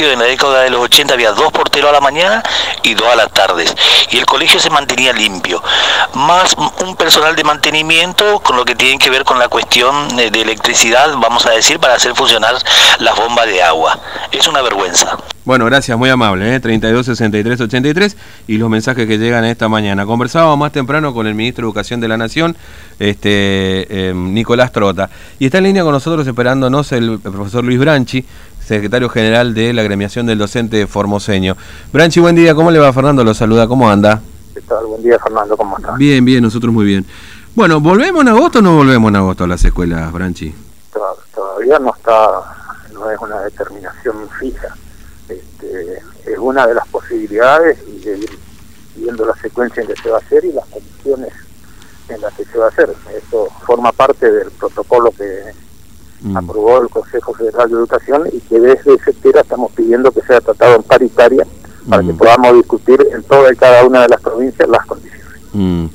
colegio en la década de los 80 había dos porteros a la mañana y dos a las tardes. Y el colegio se mantenía limpio. Más un personal de mantenimiento con lo que tiene que ver con la cuestión de electricidad, vamos a decir, para hacer funcionar las bombas de agua. Es una vergüenza. Bueno, gracias, muy amable, ¿eh? 32 63 83 y los mensajes que llegan esta mañana. Conversábamos más temprano con el ministro de Educación de la Nación, este em, Nicolás Trota, y está en línea con nosotros esperándonos el, profesor Luis Branchi, secretario general de la agremiación del docente formoseño. Branchi, buen día, ¿cómo le va Fernando? Lo saluda, ¿cómo anda? ¿Qué tal? Buen día, Fernando, ¿cómo anda? Bien, bien, nosotros muy bien. Bueno, ¿volvemos en agosto o no volvemos en agosto a las escuelas, Branchi? Todavía no está, no es una determinación fija es una de las posibilidades y viendo la secuencia en que se va a hacer y las condiciones en las que se va a hacer. Esto forma parte del protocolo que mm. aprobó el Consejo Federal de Educación y que desde septiembre estamos pidiendo que sea tratado en paritaria para que mm. podamos discutir en toda y cada una de las provincias las condiciones. Mm.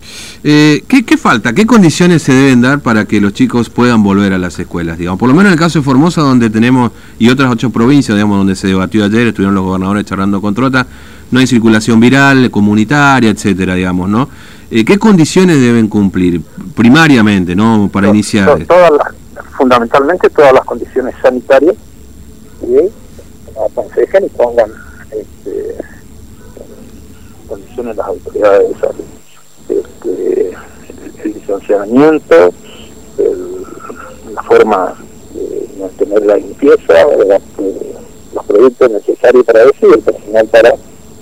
Eh, ¿qué, falta? ¿Qué condiciones se deben dar para que los chicos puedan volver a las escuelas? Digamos? Por lo menos en el caso de Formosa, donde tenemos, y otras ocho provincias, digamos, donde se debatió ayer, estuvieron los gobernadores charlando con Trota, no hay circulación viral, comunitaria, etcétera, digamos, ¿no? Eh, ¿Qué condiciones deben cumplir primariamente, ¿no? Para iniciar. Todas fundamentalmente todas las condiciones sanitarias que aconsejen y pongan este, condiciones las autoridades de salud el distanciamiento, la forma de mantener la limpieza, los productos necesarios para eso y el personal para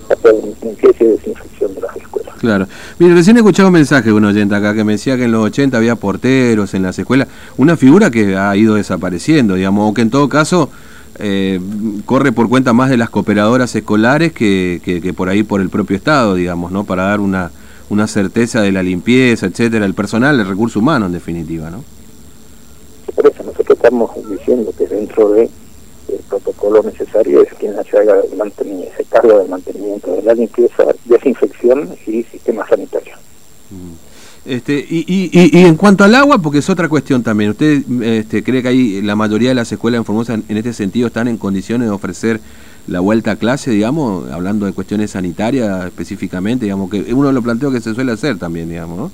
hacer limpieza y desinfección de las. Claro. Mire, recién he escuchado un mensaje de un oyente acá que me decía que en los 80 había porteros en las escuelas, una figura que ha ido desapareciendo, digamos, o que en todo caso... Eh, corre por cuenta más de las cooperadoras escolares que, que, que, por ahí por el propio Estado, digamos, ¿no? Para dar una, una certeza de la limpieza, etcétera, el personal, el recurso humano en definitiva, ¿no? Por eso nosotros estamos diciendo que dentro de protocolo necesario es quien se haga ese cargo del mantenimiento de la limpieza, desinfección y sistema sanitario. Mm. Este, y, y, y, en cuanto al agua, porque es otra cuestión también, ¿usted este, cree que ahí la mayoría de las escuelas en Formosa en este sentido están en condiciones de ofrecer la vuelta a clase, digamos, hablando de cuestiones sanitarias específicamente, digamos, que uno lo planteó que se suele hacer también, digamos, ¿no?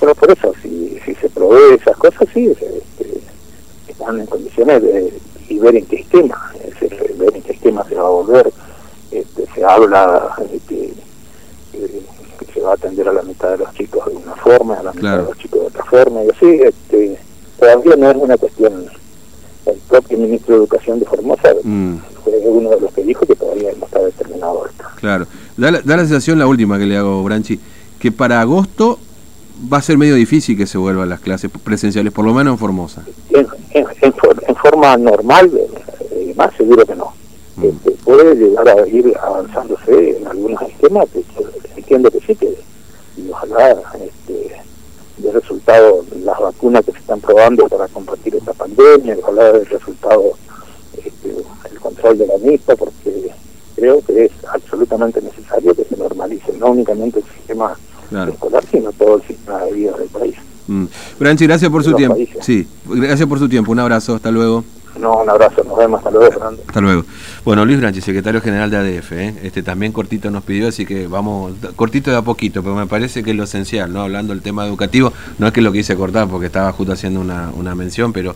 Pero por eso, si, si se provee esas cosas, sí, este, están en condiciones de y ver en qué esquema, es ver en qué esquema se va a volver, este, se habla de que, se va a atender a la mitad de los chicos de una forma, a la mitad de los chicos de otra forma, y así, este, todavía no es una cuestión, el propio ministro de Educación de Formosa mm es uno de los que dijo que todavía no está determinado esto. Claro. Da la, sensación, la última que le hago, Branchi, que para agosto va a ser medio difícil que se vuelvan las clases presenciales, por lo menos en Formosa. En, forma normal, eh, más seguro que no. Mm. Este, puede llegar a ir avanzándose en algunos esquemas, entiendo que sí, que y ojalá este, de resultado las vacunas que se están probando para combatir esta pandemia, ojalá del resultado control de la misma, porque creo que es absolutamente necesario que se normalice no únicamente el sistema escolar, sino todo el sistema de vida del país. Mm. Branchi, gracias por su tiempo. Sí, gracias por su tiempo. Un abrazo, hasta luego. No, un abrazo, nos vemos, hasta luego, Fernando. Hasta luego. Bueno, Luis Branchi, secretario general de ADF, ¿eh? este también cortito nos pidió, así que vamos, cortito de a poquito, pero me parece que es lo esencial, ¿no? Hablando del tema educativo, no es que lo quise cortar porque estaba justo haciendo una, una mención, pero...